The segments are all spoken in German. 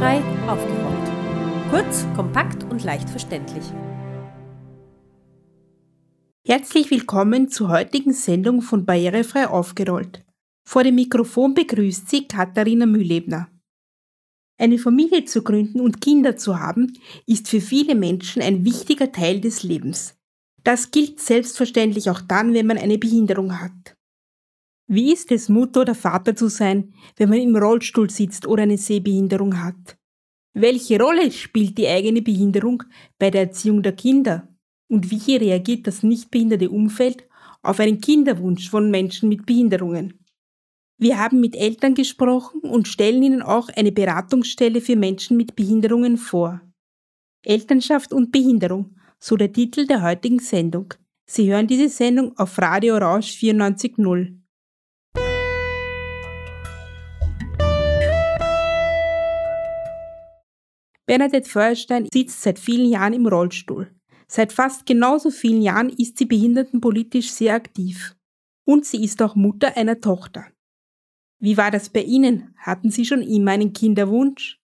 Barrierefrei aufgerollt. Kurz, kompakt und leicht verständlich. Herzlich willkommen zur heutigen Sendung von Barrierefrei aufgerollt. Vor dem Mikrofon begrüßt Sie Katharina Mühlebner. Eine Familie zu gründen und Kinder zu haben, ist für viele Menschen ein wichtiger Teil des Lebens. Das gilt selbstverständlich auch dann, wenn man eine Behinderung hat. Wie ist es, Mutter oder Vater zu sein, wenn man im Rollstuhl sitzt oder eine Sehbehinderung hat? Welche Rolle spielt die eigene Behinderung bei der Erziehung der Kinder? Und wie reagiert das nicht behinderte Umfeld auf einen Kinderwunsch von Menschen mit Behinderungen? Wir haben mit Eltern gesprochen und stellen ihnen auch eine Beratungsstelle für Menschen mit Behinderungen vor. Elternschaft und Behinderung, so der Titel der heutigen Sendung. Sie hören diese Sendung auf Radio Orange 94.0. Bernadette Feuerstein sitzt seit vielen Jahren im Rollstuhl. Seit fast genauso vielen Jahren ist sie behindertenpolitisch sehr aktiv. Und sie ist auch Mutter einer Tochter. Wie war das bei Ihnen? Hatten Sie schon immer einen Kinderwunsch?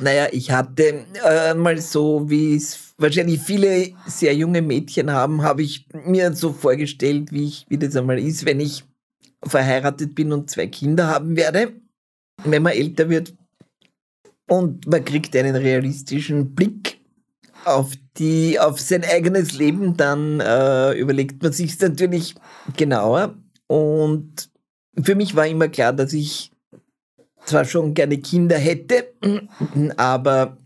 Naja, ich hatte äh, mal so, wie es wahrscheinlich viele sehr junge Mädchen haben, habe ich mir so vorgestellt, wie, ich, wie das einmal ist, wenn ich verheiratet bin und zwei Kinder haben werde. Wenn man älter wird, und man kriegt einen realistischen Blick auf die, auf sein eigenes Leben, dann äh, überlegt man sich natürlich genauer. Und für mich war immer klar, dass ich zwar schon gerne Kinder hätte, aber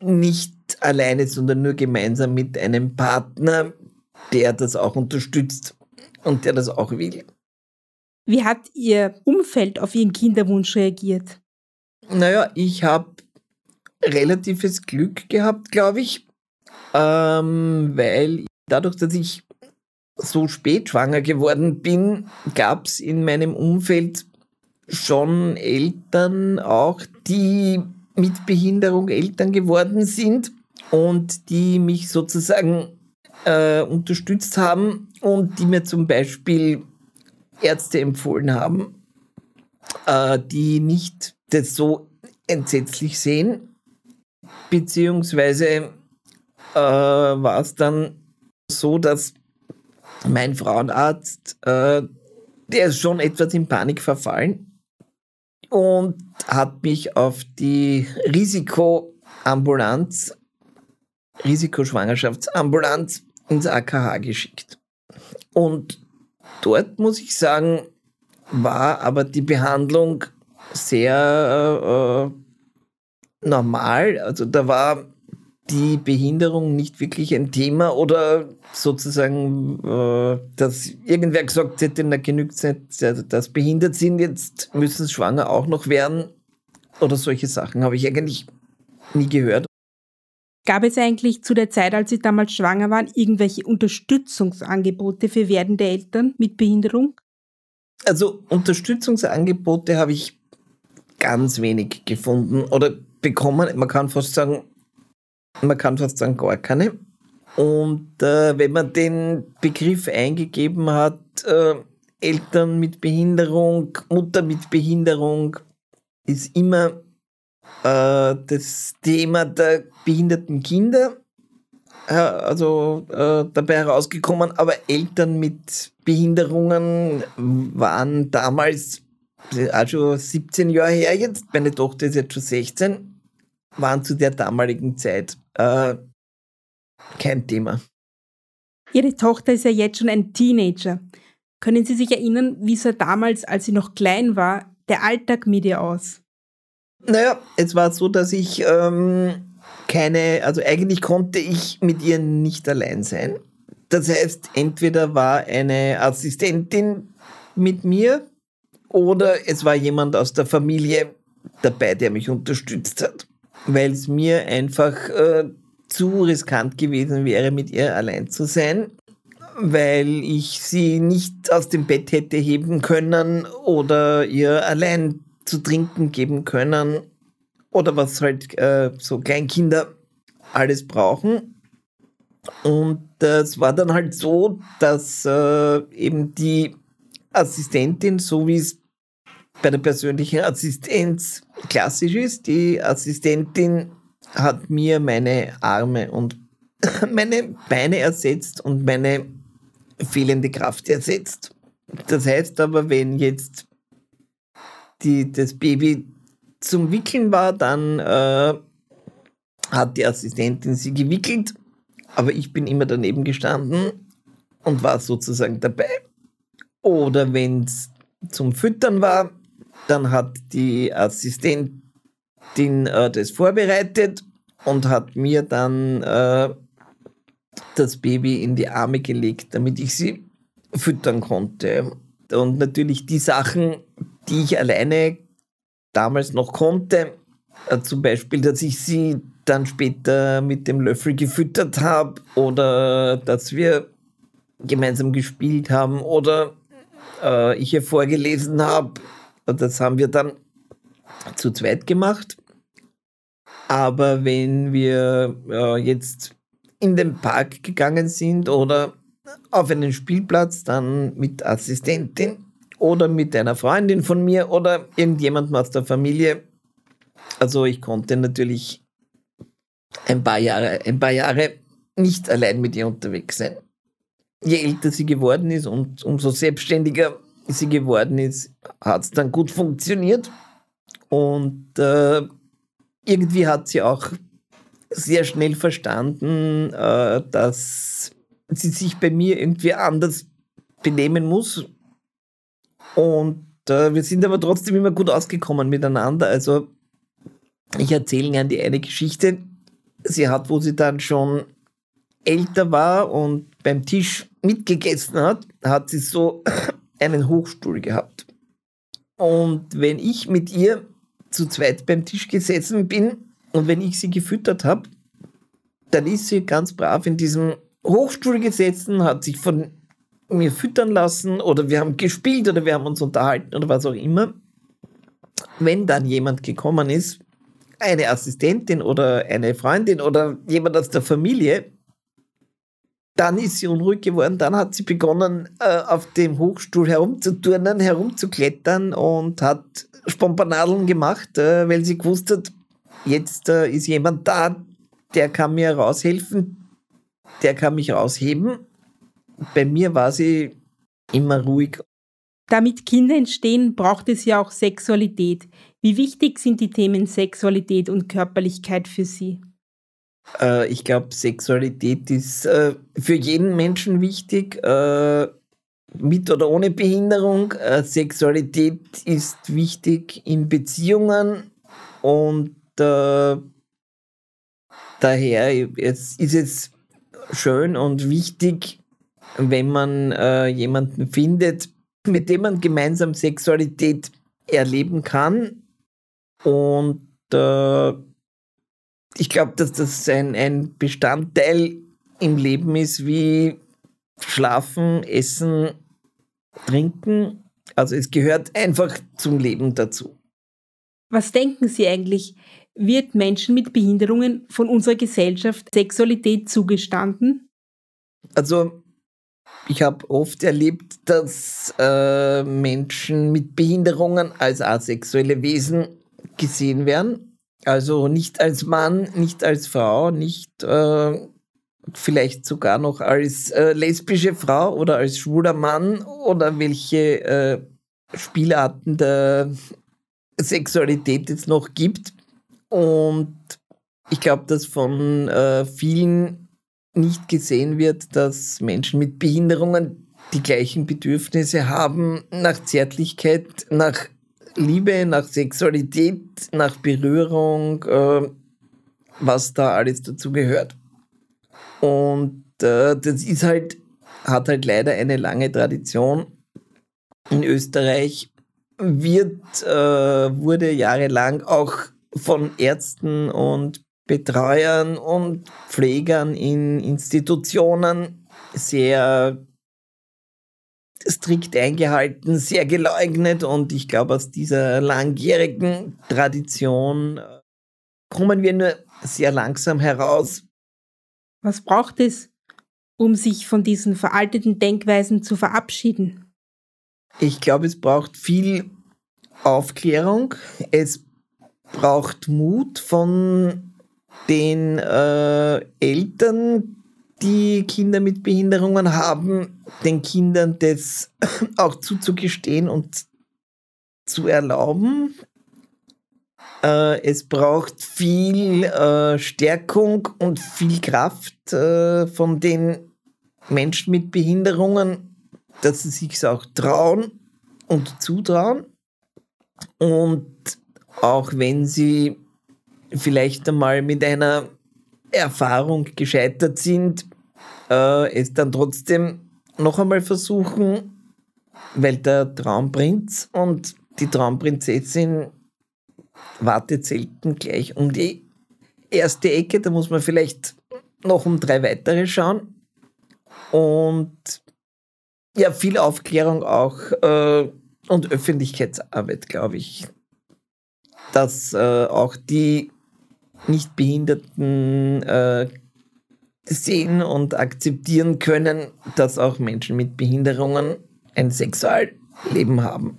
nicht alleine, sondern nur gemeinsam mit einem Partner, der das auch unterstützt und der das auch will. Wie hat Ihr Umfeld auf Ihren Kinderwunsch reagiert? Naja, ich habe relatives Glück gehabt, glaube ich, ähm, weil dadurch, dass ich so spät schwanger geworden bin, gab es in meinem Umfeld schon Eltern auch, die mit Behinderung Eltern geworden sind und die mich sozusagen äh, unterstützt haben und die mir zum Beispiel Ärzte empfohlen haben, äh, die nicht das so entsetzlich sehen. Beziehungsweise äh, war es dann so, dass mein Frauenarzt, äh, der ist schon etwas in Panik verfallen und hat mich auf die Risikoambulanz, Risikoschwangerschaftsambulanz ins AKH geschickt. Und dort muss ich sagen, war aber die Behandlung sehr äh, normal. Also da war die Behinderung nicht wirklich ein Thema oder sozusagen, äh, dass irgendwer gesagt hätte, na genügt es dass behindert sind, jetzt müssen es schwanger auch noch werden oder solche Sachen habe ich eigentlich nie gehört. Gab es eigentlich zu der Zeit, als Sie damals schwanger waren, irgendwelche Unterstützungsangebote für werdende Eltern mit Behinderung? Also Unterstützungsangebote habe ich ganz wenig gefunden oder bekommen. Man kann fast sagen, man kann fast sagen gar keine. Und äh, wenn man den Begriff eingegeben hat, äh, Eltern mit Behinderung, Mutter mit Behinderung, ist immer äh, das Thema der behinderten Kinder äh, also äh, dabei herausgekommen, aber Eltern mit Behinderungen waren damals also 17 Jahre her jetzt, meine Tochter ist jetzt schon 16, waren zu der damaligen Zeit äh, kein Thema. Ihre Tochter ist ja jetzt schon ein Teenager. Können Sie sich erinnern, wie sah damals, als sie noch klein war, der Alltag mit ihr aus? Naja, es war so, dass ich ähm, keine, also eigentlich konnte ich mit ihr nicht allein sein. Das heißt, entweder war eine Assistentin mit mir, oder es war jemand aus der Familie dabei, der mich unterstützt hat, weil es mir einfach äh, zu riskant gewesen wäre, mit ihr allein zu sein, weil ich sie nicht aus dem Bett hätte heben können oder ihr allein zu trinken geben können oder was halt äh, so Kleinkinder alles brauchen. Und es war dann halt so, dass äh, eben die Assistentin, so wie es bei der persönlichen Assistenz klassisch ist. Die Assistentin hat mir meine Arme und meine Beine ersetzt und meine fehlende Kraft ersetzt. Das heißt aber, wenn jetzt die, das Baby zum Wickeln war, dann äh, hat die Assistentin sie gewickelt, aber ich bin immer daneben gestanden und war sozusagen dabei. Oder wenn es zum Füttern war, dann hat die Assistentin äh, das vorbereitet und hat mir dann äh, das Baby in die Arme gelegt, damit ich sie füttern konnte. Und natürlich die Sachen, die ich alleine damals noch konnte, äh, zum Beispiel, dass ich sie dann später mit dem Löffel gefüttert habe oder dass wir gemeinsam gespielt haben oder äh, ich ihr vorgelesen habe. Das haben wir dann zu zweit gemacht. Aber wenn wir äh, jetzt in den Park gegangen sind oder auf einen Spielplatz, dann mit Assistentin oder mit einer Freundin von mir oder irgendjemandem aus der Familie. Also ich konnte natürlich ein paar Jahre, ein paar Jahre nicht allein mit ihr unterwegs sein. Je älter sie geworden ist und umso selbstständiger sie geworden ist, hat es dann gut funktioniert. Und äh, irgendwie hat sie auch sehr schnell verstanden, äh, dass sie sich bei mir irgendwie anders benehmen muss. Und äh, wir sind aber trotzdem immer gut ausgekommen miteinander. Also ich erzähle gerne die eine Geschichte. Sie hat, wo sie dann schon älter war und beim Tisch mitgegessen hat, hat sie so einen Hochstuhl gehabt. Und wenn ich mit ihr zu zweit beim Tisch gesessen bin, und wenn ich sie gefüttert habe, dann ist sie ganz brav in diesem Hochstuhl gesessen, hat sich von mir füttern lassen oder wir haben gespielt oder wir haben uns unterhalten oder was auch immer. Wenn dann jemand gekommen ist, eine Assistentin oder eine Freundin oder jemand aus der Familie, dann ist sie unruhig geworden, dann hat sie begonnen, äh, auf dem Hochstuhl herumzuturnen, herumzuklettern und hat Spompanadeln gemacht, äh, weil sie gewusst hat, jetzt äh, ist jemand da, der kann mir raushelfen, der kann mich rausheben. Bei mir war sie immer ruhig. Damit Kinder entstehen, braucht es ja auch Sexualität. Wie wichtig sind die Themen Sexualität und Körperlichkeit für Sie? Äh, ich glaube, Sexualität ist äh, für jeden Menschen wichtig, äh, mit oder ohne Behinderung. Äh, Sexualität ist wichtig in Beziehungen und äh, daher es ist es schön und wichtig, wenn man äh, jemanden findet, mit dem man gemeinsam Sexualität erleben kann. Und äh, ich glaube, dass das ein, ein Bestandteil im Leben ist, wie Schlafen, Essen, Trinken. Also es gehört einfach zum Leben dazu. Was denken Sie eigentlich? Wird Menschen mit Behinderungen von unserer Gesellschaft Sexualität zugestanden? Also ich habe oft erlebt, dass äh, Menschen mit Behinderungen als asexuelle Wesen gesehen werden. Also nicht als Mann, nicht als Frau, nicht äh, vielleicht sogar noch als äh, lesbische Frau oder als schwuler Mann oder welche äh, Spielarten der Sexualität jetzt noch gibt. Und ich glaube, dass von äh, vielen nicht gesehen wird, dass Menschen mit Behinderungen die gleichen Bedürfnisse haben nach Zärtlichkeit, nach Liebe, nach Sexualität, nach Berührung, äh, was da alles dazu gehört. Und äh, das ist halt, hat halt leider eine lange Tradition. In Österreich wird, äh, wurde jahrelang auch von Ärzten und Betreuern und Pflegern in Institutionen sehr strikt eingehalten, sehr geleugnet und ich glaube, aus dieser langjährigen Tradition äh, kommen wir nur sehr langsam heraus. Was braucht es, um sich von diesen veralteten Denkweisen zu verabschieden? Ich glaube, es braucht viel Aufklärung, es braucht Mut von den äh, Eltern, die Kinder mit Behinderungen haben, den Kindern das auch zuzugestehen und zu erlauben. Äh, es braucht viel äh, Stärkung und viel Kraft äh, von den Menschen mit Behinderungen, dass sie sich auch trauen und zutrauen. Und auch wenn sie vielleicht einmal mit einer Erfahrung gescheitert sind, äh, es dann trotzdem noch einmal versuchen, weil der Traumprinz und die Traumprinzessin wartet selten gleich um die erste Ecke, da muss man vielleicht noch um drei weitere schauen. Und ja, viel Aufklärung auch äh, und Öffentlichkeitsarbeit, glaube ich. Dass äh, auch die Nichtbehinderten äh, sehen und akzeptieren können, dass auch Menschen mit Behinderungen ein Sexualleben haben.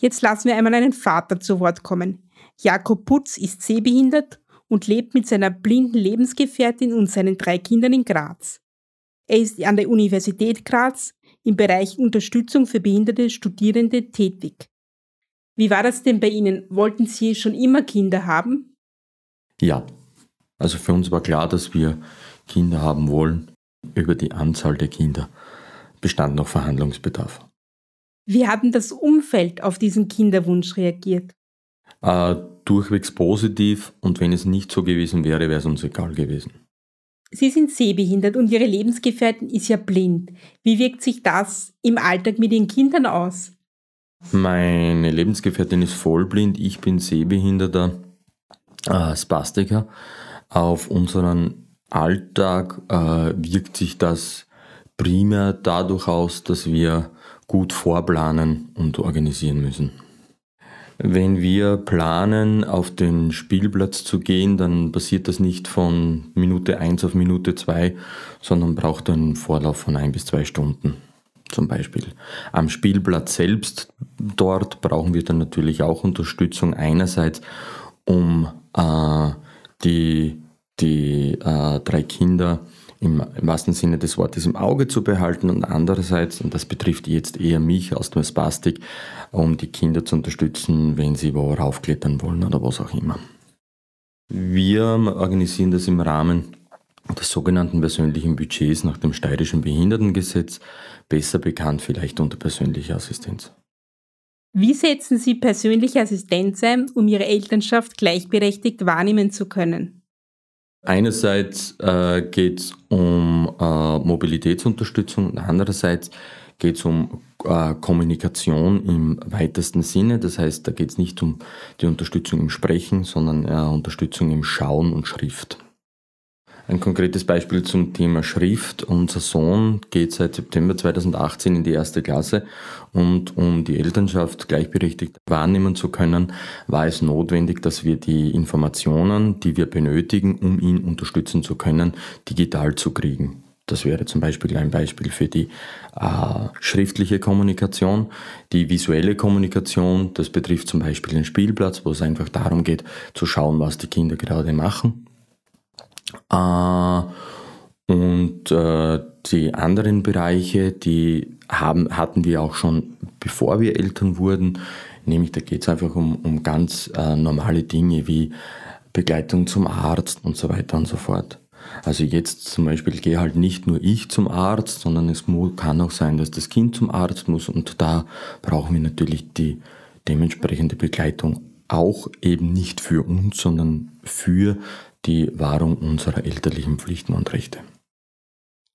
Jetzt lassen wir einmal einen Vater zu Wort kommen. Jakob Putz ist sehbehindert und lebt mit seiner blinden Lebensgefährtin und seinen drei Kindern in Graz. Er ist an der Universität Graz im Bereich Unterstützung für behinderte Studierende tätig. Wie war das denn bei Ihnen? Wollten Sie schon immer Kinder haben? Ja, also für uns war klar, dass wir Kinder haben wollen. Über die Anzahl der Kinder bestand noch Verhandlungsbedarf. Wie hat denn das Umfeld auf diesen Kinderwunsch reagiert? Äh, durchwegs positiv und wenn es nicht so gewesen wäre, wäre es uns egal gewesen. Sie sind sehbehindert und Ihre Lebensgefährtin ist ja blind. Wie wirkt sich das im Alltag mit Ihren Kindern aus? Meine Lebensgefährtin ist vollblind, ich bin sehbehinderter äh, Spastiker. Auf unseren Alltag äh, wirkt sich das primär dadurch aus, dass wir gut vorplanen und organisieren müssen. Wenn wir planen, auf den Spielplatz zu gehen, dann passiert das nicht von Minute 1 auf Minute 2, sondern braucht einen Vorlauf von ein bis zwei Stunden zum Beispiel. Am Spielplatz selbst, dort brauchen wir dann natürlich auch Unterstützung einerseits, um äh, die, die äh, drei Kinder im, im wahrsten Sinne des Wortes im Auge zu behalten und andererseits, und das betrifft jetzt eher mich aus dem Spastik, um die Kinder zu unterstützen, wenn sie wo raufklettern wollen oder was auch immer. Wir organisieren das im Rahmen des sogenannten persönlichen Budgets nach dem steirischen Behindertengesetz, besser bekannt vielleicht unter persönlicher Assistenz. Wie setzen Sie persönliche Assistenz ein, um Ihre Elternschaft gleichberechtigt wahrnehmen zu können? Einerseits äh, geht es um äh, Mobilitätsunterstützung und andererseits geht es um äh, Kommunikation im weitesten Sinne. Das heißt, da geht es nicht um die Unterstützung im Sprechen, sondern äh, Unterstützung im Schauen und Schrift. Ein konkretes Beispiel zum Thema Schrift. Unser Sohn geht seit September 2018 in die erste Klasse und um die Elternschaft gleichberechtigt wahrnehmen zu können, war es notwendig, dass wir die Informationen, die wir benötigen, um ihn unterstützen zu können, digital zu kriegen. Das wäre zum Beispiel ein Beispiel für die äh, schriftliche Kommunikation. Die visuelle Kommunikation, das betrifft zum Beispiel den Spielplatz, wo es einfach darum geht, zu schauen, was die Kinder gerade machen und äh, die anderen Bereiche, die haben, hatten wir auch schon bevor wir Eltern wurden. Nämlich da geht es einfach um, um ganz äh, normale Dinge wie Begleitung zum Arzt und so weiter und so fort. Also jetzt zum Beispiel gehe halt nicht nur ich zum Arzt, sondern es kann auch sein, dass das Kind zum Arzt muss und da brauchen wir natürlich die dementsprechende Begleitung auch eben nicht für uns, sondern für die Wahrung unserer elterlichen Pflichten und Rechte.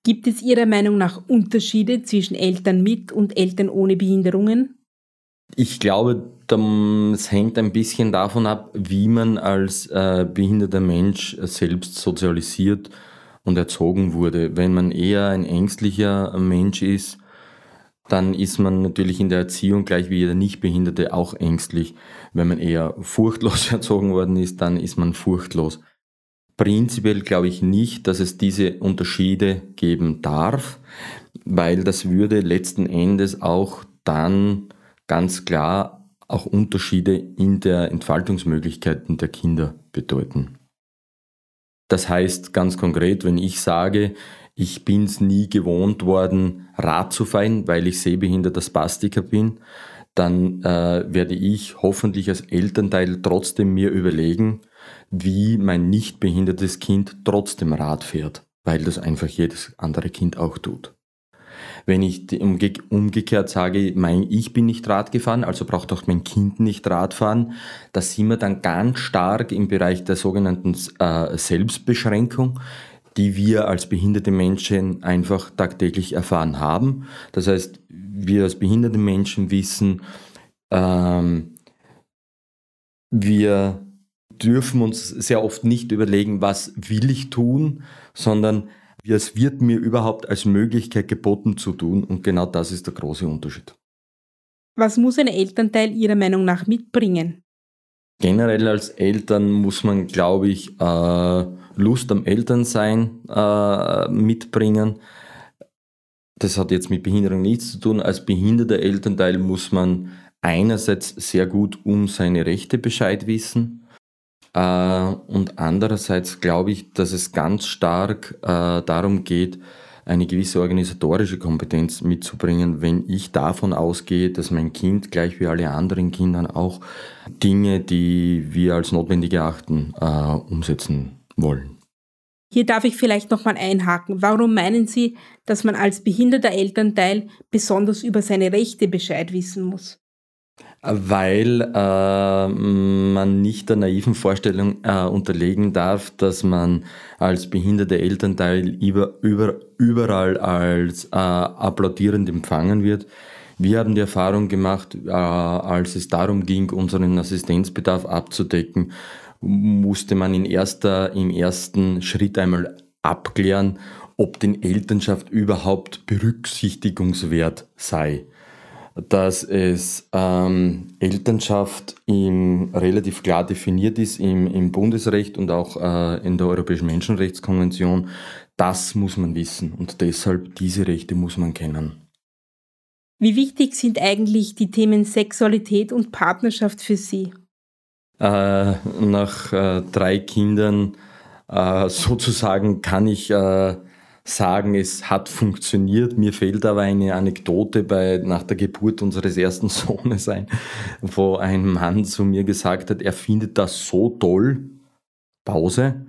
Gibt es Ihrer Meinung nach Unterschiede zwischen Eltern mit und Eltern ohne Behinderungen? Ich glaube, es hängt ein bisschen davon ab, wie man als äh, behinderter Mensch selbst sozialisiert und erzogen wurde. Wenn man eher ein ängstlicher Mensch ist, dann ist man natürlich in der Erziehung gleich wie jeder Nichtbehinderte auch ängstlich. Wenn man eher furchtlos erzogen worden ist, dann ist man furchtlos. Prinzipiell glaube ich nicht, dass es diese Unterschiede geben darf, weil das würde letzten Endes auch dann ganz klar auch Unterschiede in der Entfaltungsmöglichkeiten der Kinder bedeuten. Das heißt ganz konkret, wenn ich sage, ich bin es nie gewohnt worden, Rad zu fahren, weil ich sehbehinderter Spastiker bin, dann äh, werde ich hoffentlich als Elternteil trotzdem mir überlegen, wie mein nicht behindertes Kind trotzdem Rad fährt, weil das einfach jedes andere Kind auch tut. Wenn ich umge umgekehrt sage, mein, ich bin nicht Rad gefahren, also braucht auch mein Kind nicht Rad fahren, da sind wir dann ganz stark im Bereich der sogenannten äh, Selbstbeschränkung, die wir als behinderte Menschen einfach tagtäglich erfahren haben. Das heißt, wir als behinderte Menschen wissen, ähm, wir dürfen uns sehr oft nicht überlegen, was will ich tun, sondern es wird mir überhaupt als Möglichkeit geboten zu tun und genau das ist der große Unterschied. Was muss ein Elternteil Ihrer Meinung nach mitbringen? Generell als Eltern muss man, glaube ich, äh, Lust am Elternsein äh, mitbringen. Das hat jetzt mit Behinderung nichts zu tun. Als behinderter Elternteil muss man einerseits sehr gut um seine Rechte Bescheid wissen und andererseits glaube ich, dass es ganz stark äh, darum geht, eine gewisse organisatorische Kompetenz mitzubringen, wenn ich davon ausgehe, dass mein Kind gleich wie alle anderen Kindern auch Dinge, die wir als notwendig erachten, äh, umsetzen wollen. Hier darf ich vielleicht nochmal einhaken. Warum meinen Sie, dass man als behinderter Elternteil besonders über seine Rechte Bescheid wissen muss? Weil äh, man nicht der naiven Vorstellung äh, unterlegen darf, dass man als behinderte Elternteil über, über, überall als äh, applaudierend empfangen wird. Wir haben die Erfahrung gemacht, äh, als es darum ging, unseren Assistenzbedarf abzudecken, musste man in erster, im ersten Schritt einmal abklären, ob den Elternschaft überhaupt berücksichtigungswert sei dass es ähm, Elternschaft im, relativ klar definiert ist im, im Bundesrecht und auch äh, in der Europäischen Menschenrechtskonvention. Das muss man wissen und deshalb diese Rechte muss man kennen. Wie wichtig sind eigentlich die Themen Sexualität und Partnerschaft für Sie? Äh, nach äh, drei Kindern äh, sozusagen kann ich äh, sagen, es hat funktioniert. Mir fehlt aber eine Anekdote bei, nach der Geburt unseres ersten Sohnes ein, wo ein Mann zu mir gesagt hat, er findet das so toll. Pause.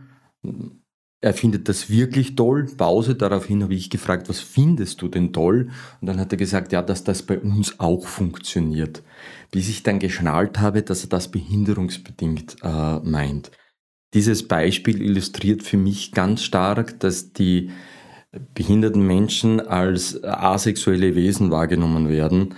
Er findet das wirklich toll. Pause. Daraufhin habe ich gefragt, was findest du denn toll? Und dann hat er gesagt, ja, dass das bei uns auch funktioniert. Bis ich dann geschnallt habe, dass er das behinderungsbedingt äh, meint. Dieses Beispiel illustriert für mich ganz stark, dass die behinderten Menschen als asexuelle Wesen wahrgenommen werden.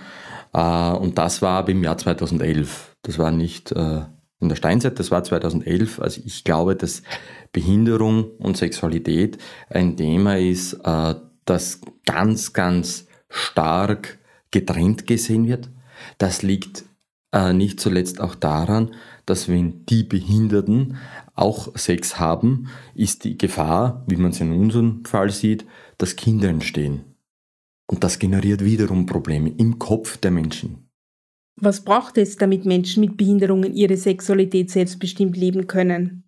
Äh, und das war aber im Jahr 2011. Das war nicht äh, in der Steinzeit, das war 2011. Also ich glaube, dass Behinderung und Sexualität ein Thema ist, äh, das ganz, ganz stark getrennt gesehen wird. Das liegt nicht zuletzt auch daran, dass wenn die Behinderten auch Sex haben, ist die Gefahr, wie man es in unserem Fall sieht, dass Kinder entstehen. Und das generiert wiederum Probleme im Kopf der Menschen. Was braucht es, damit Menschen mit Behinderungen ihre Sexualität selbstbestimmt leben können?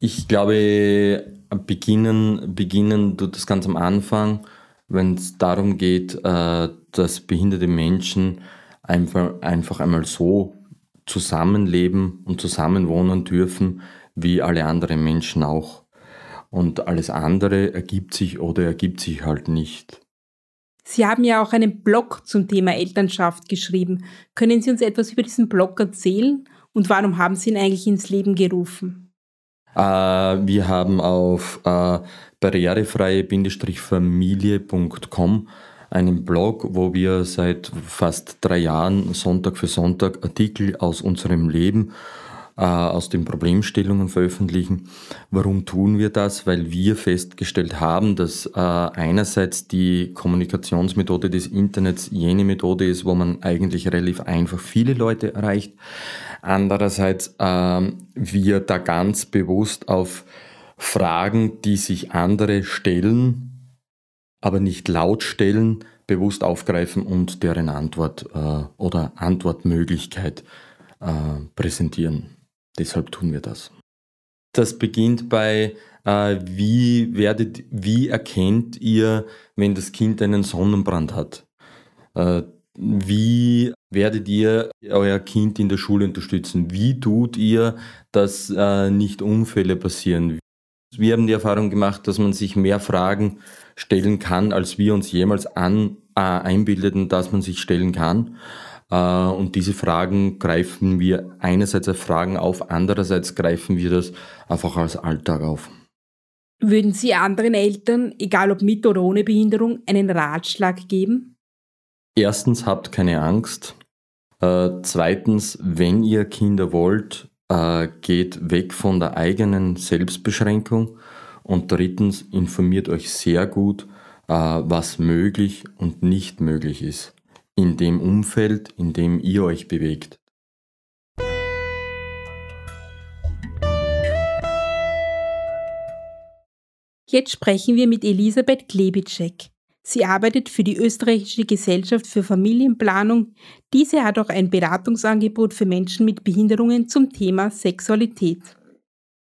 Ich glaube, beginnen, beginnen tut das ganz am Anfang, wenn es darum geht, äh, dass behinderte Menschen einfach, einfach einmal so zusammenleben und zusammenwohnen dürfen, wie alle anderen Menschen auch. Und alles andere ergibt sich oder ergibt sich halt nicht. Sie haben ja auch einen Blog zum Thema Elternschaft geschrieben. Können Sie uns etwas über diesen Blog erzählen und warum haben Sie ihn eigentlich ins Leben gerufen? Äh, wir haben auf äh, barrierefreie-familie.com einen Blog, wo wir seit fast drei Jahren Sonntag für Sonntag Artikel aus unserem Leben aus den Problemstellungen veröffentlichen. Warum tun wir das? Weil wir festgestellt haben, dass äh, einerseits die Kommunikationsmethode des Internets jene Methode ist, wo man eigentlich relativ einfach viele Leute erreicht. Andererseits äh, wir da ganz bewusst auf Fragen, die sich andere stellen, aber nicht laut stellen, bewusst aufgreifen und deren Antwort äh, oder Antwortmöglichkeit äh, präsentieren. Deshalb tun wir das. Das beginnt bei, äh, wie, werdet, wie erkennt ihr, wenn das Kind einen Sonnenbrand hat? Äh, wie werdet ihr euer Kind in der Schule unterstützen? Wie tut ihr, dass äh, nicht Unfälle passieren? Wir haben die Erfahrung gemacht, dass man sich mehr Fragen stellen kann, als wir uns jemals an, äh, einbildeten, dass man sich stellen kann. Äh, und diese Fragen greifen wir einerseits als Fragen auf, andererseits greifen wir das einfach als Alltag auf. Würden Sie anderen Eltern, egal ob mit oder ohne Behinderung, einen Ratschlag geben? Erstens, habt keine Angst. Äh, zweitens, wenn ihr Kinder wollt, äh, geht weg von der eigenen Selbstbeschränkung. Und drittens, informiert euch sehr gut, äh, was möglich und nicht möglich ist in dem Umfeld, in dem ihr euch bewegt. Jetzt sprechen wir mit Elisabeth Klebitschek. Sie arbeitet für die Österreichische Gesellschaft für Familienplanung. Diese hat auch ein Beratungsangebot für Menschen mit Behinderungen zum Thema Sexualität.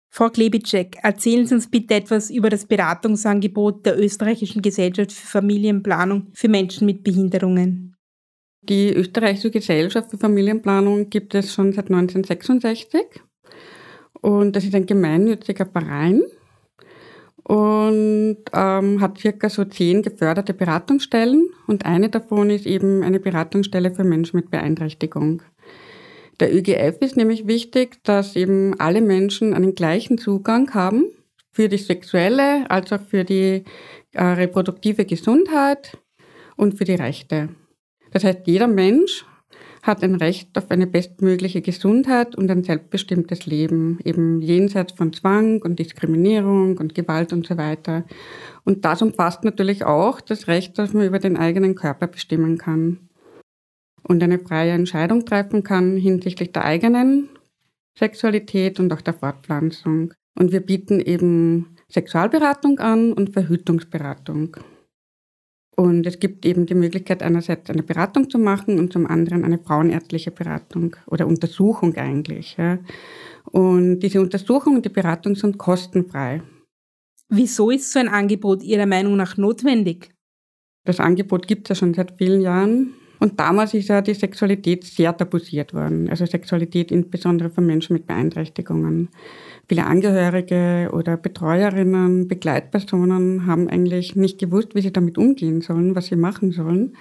Frau Klebitschek, erzählen Sie uns bitte etwas über das Beratungsangebot der Österreichischen Gesellschaft für Familienplanung für Menschen mit Behinderungen. Die Österreichische Gesellschaft für Familienplanung gibt es schon seit 1966 und das ist ein gemeinnütziger Verein und ähm, hat circa so zehn geförderte Beratungsstellen und eine davon ist eben eine Beratungsstelle für Menschen mit Beeinträchtigung. Der ÖGF ist nämlich wichtig, dass eben alle Menschen einen gleichen Zugang haben für die sexuelle als auch für die äh, reproduktive Gesundheit und für die Rechte. Das heißt, jeder Mensch hat ein Recht auf eine bestmögliche Gesundheit und ein selbstbestimmtes Leben, eben jenseits von Zwang und Diskriminierung und Gewalt und so weiter. Und das umfasst natürlich auch das Recht, dass man über den eigenen Körper bestimmen kann und eine freie Entscheidung treffen kann hinsichtlich der eigenen Sexualität und auch der Fortpflanzung. Und wir bieten eben Sexualberatung an und Verhütungsberatung. Und es gibt eben die Möglichkeit, einerseits eine Beratung zu machen und zum anderen eine frauenärztliche Beratung oder Untersuchung eigentlich. Ja. Und diese Untersuchung und die Beratung sind kostenfrei. Wieso ist so ein Angebot Ihrer Meinung nach notwendig? Das Angebot gibt es ja schon seit vielen Jahren. Und damals ist ja die Sexualität sehr tabuisiert worden. Also Sexualität insbesondere von Menschen mit Beeinträchtigungen. Viele Angehörige oder Betreuerinnen, Begleitpersonen haben eigentlich nicht gewusst, wie sie damit umgehen sollen, was sie machen sollen.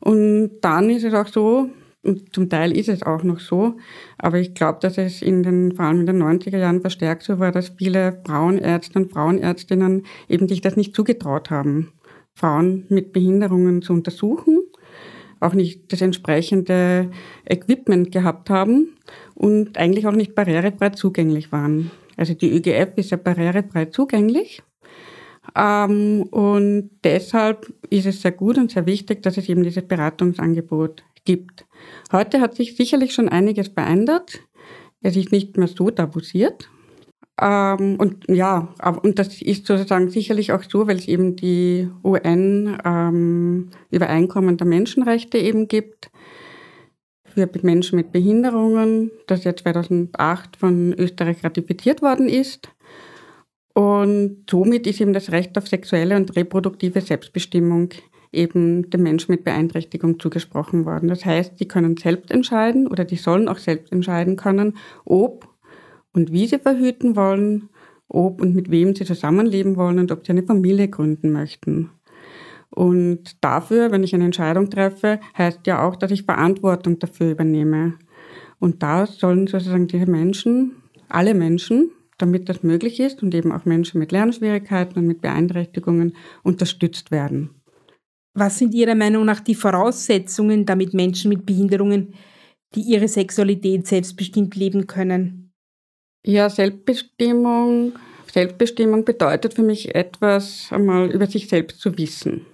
Und dann ist es auch so, und zum Teil ist es auch noch so, aber ich glaube, dass es in den, vor allem in den 90er Jahren verstärkt so war, dass viele Frauenärzte und Frauenärztinnen eben sich das nicht zugetraut haben, Frauen mit Behinderungen zu untersuchen auch nicht das entsprechende Equipment gehabt haben und eigentlich auch nicht barrierefrei zugänglich waren. Also die ÖGF ist ja barrierefrei zugänglich. Ähm, und deshalb ist es sehr gut und sehr wichtig, dass es eben dieses Beratungsangebot gibt. Heute hat sich sicherlich schon einiges verändert. Es ist nicht mehr so tabuisiert. Ähm, und ja, und das ist sozusagen sicherlich auch so, weil es eben die UN-Übereinkommen ähm, der Menschenrechte eben gibt für Menschen mit Behinderungen, das ja 2008 von Österreich ratifiziert worden ist. Und somit ist eben das Recht auf sexuelle und reproduktive Selbstbestimmung eben den Menschen mit Beeinträchtigung zugesprochen worden. Das heißt, die können selbst entscheiden oder die sollen auch selbst entscheiden können, ob und wie sie verhüten wollen, ob und mit wem sie zusammenleben wollen und ob sie eine Familie gründen möchten. Und dafür, wenn ich eine Entscheidung treffe, heißt ja auch, dass ich Verantwortung dafür übernehme. Und da sollen sozusagen diese Menschen, alle Menschen, damit das möglich ist und eben auch Menschen mit Lernschwierigkeiten und mit Beeinträchtigungen unterstützt werden. Was sind Ihrer Meinung nach die Voraussetzungen, damit Menschen mit Behinderungen, die ihre Sexualität selbstbestimmt leben können? Ja, Selbstbestimmung. Selbstbestimmung bedeutet für mich etwas, einmal über sich selbst zu wissen.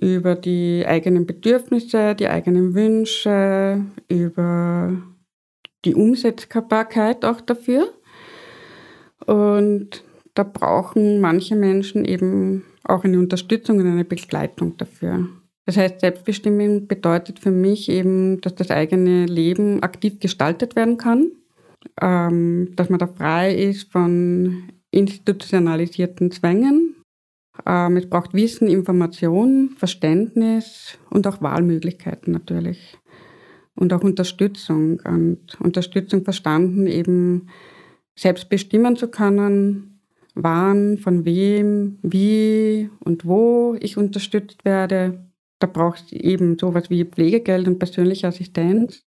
Über die eigenen Bedürfnisse, die eigenen Wünsche, über die Umsetzbarkeit auch dafür. Und da brauchen manche Menschen eben auch eine Unterstützung und eine Begleitung dafür. Das heißt, Selbstbestimmung bedeutet für mich eben, dass das eigene Leben aktiv gestaltet werden kann, ähm, dass man da frei ist von institutionalisierten Zwängen. Ähm, es braucht Wissen, Information, Verständnis und auch Wahlmöglichkeiten natürlich. Und auch Unterstützung. Und Unterstützung verstanden, eben selbst bestimmen zu können, wann, von wem, wie und wo ich unterstützt werde. Da braucht es eben sowas wie Pflegegeld und persönliche Assistenz.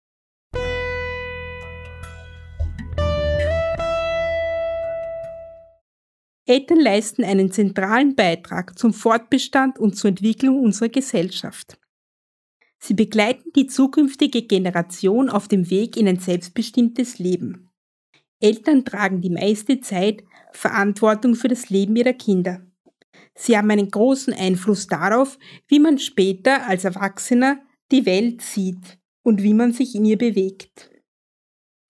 Eltern leisten einen zentralen Beitrag zum Fortbestand und zur Entwicklung unserer Gesellschaft. Sie begleiten die zukünftige Generation auf dem Weg in ein selbstbestimmtes Leben. Eltern tragen die meiste Zeit Verantwortung für das Leben ihrer Kinder. Sie haben einen großen Einfluss darauf, wie man später als Erwachsener die Welt sieht und wie man sich in ihr bewegt.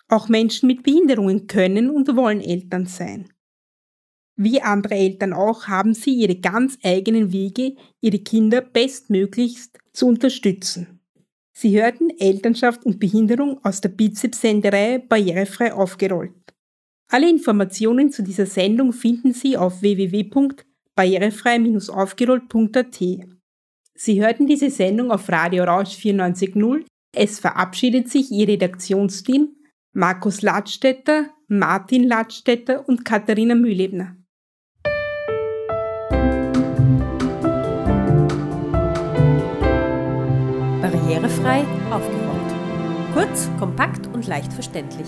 Auch Menschen mit Behinderungen können und wollen Eltern sein. Wie andere Eltern auch haben sie ihre ganz eigenen Wege, ihre Kinder bestmöglichst zu unterstützen. Sie hörten Elternschaft und Behinderung aus der Bizeps-Senderei Barrierefrei aufgerollt. Alle Informationen zu dieser Sendung finden Sie auf www.barrierefrei-aufgerollt.at. Sie hörten diese Sendung auf Radio Rausch 94.0. Es verabschiedet sich Ihr Redaktionsteam Markus Ladstätter, Martin Ladstätter und Katharina Mühlebner. Barrierefrei aufgerollt. Kurz, kompakt und leicht verständlich.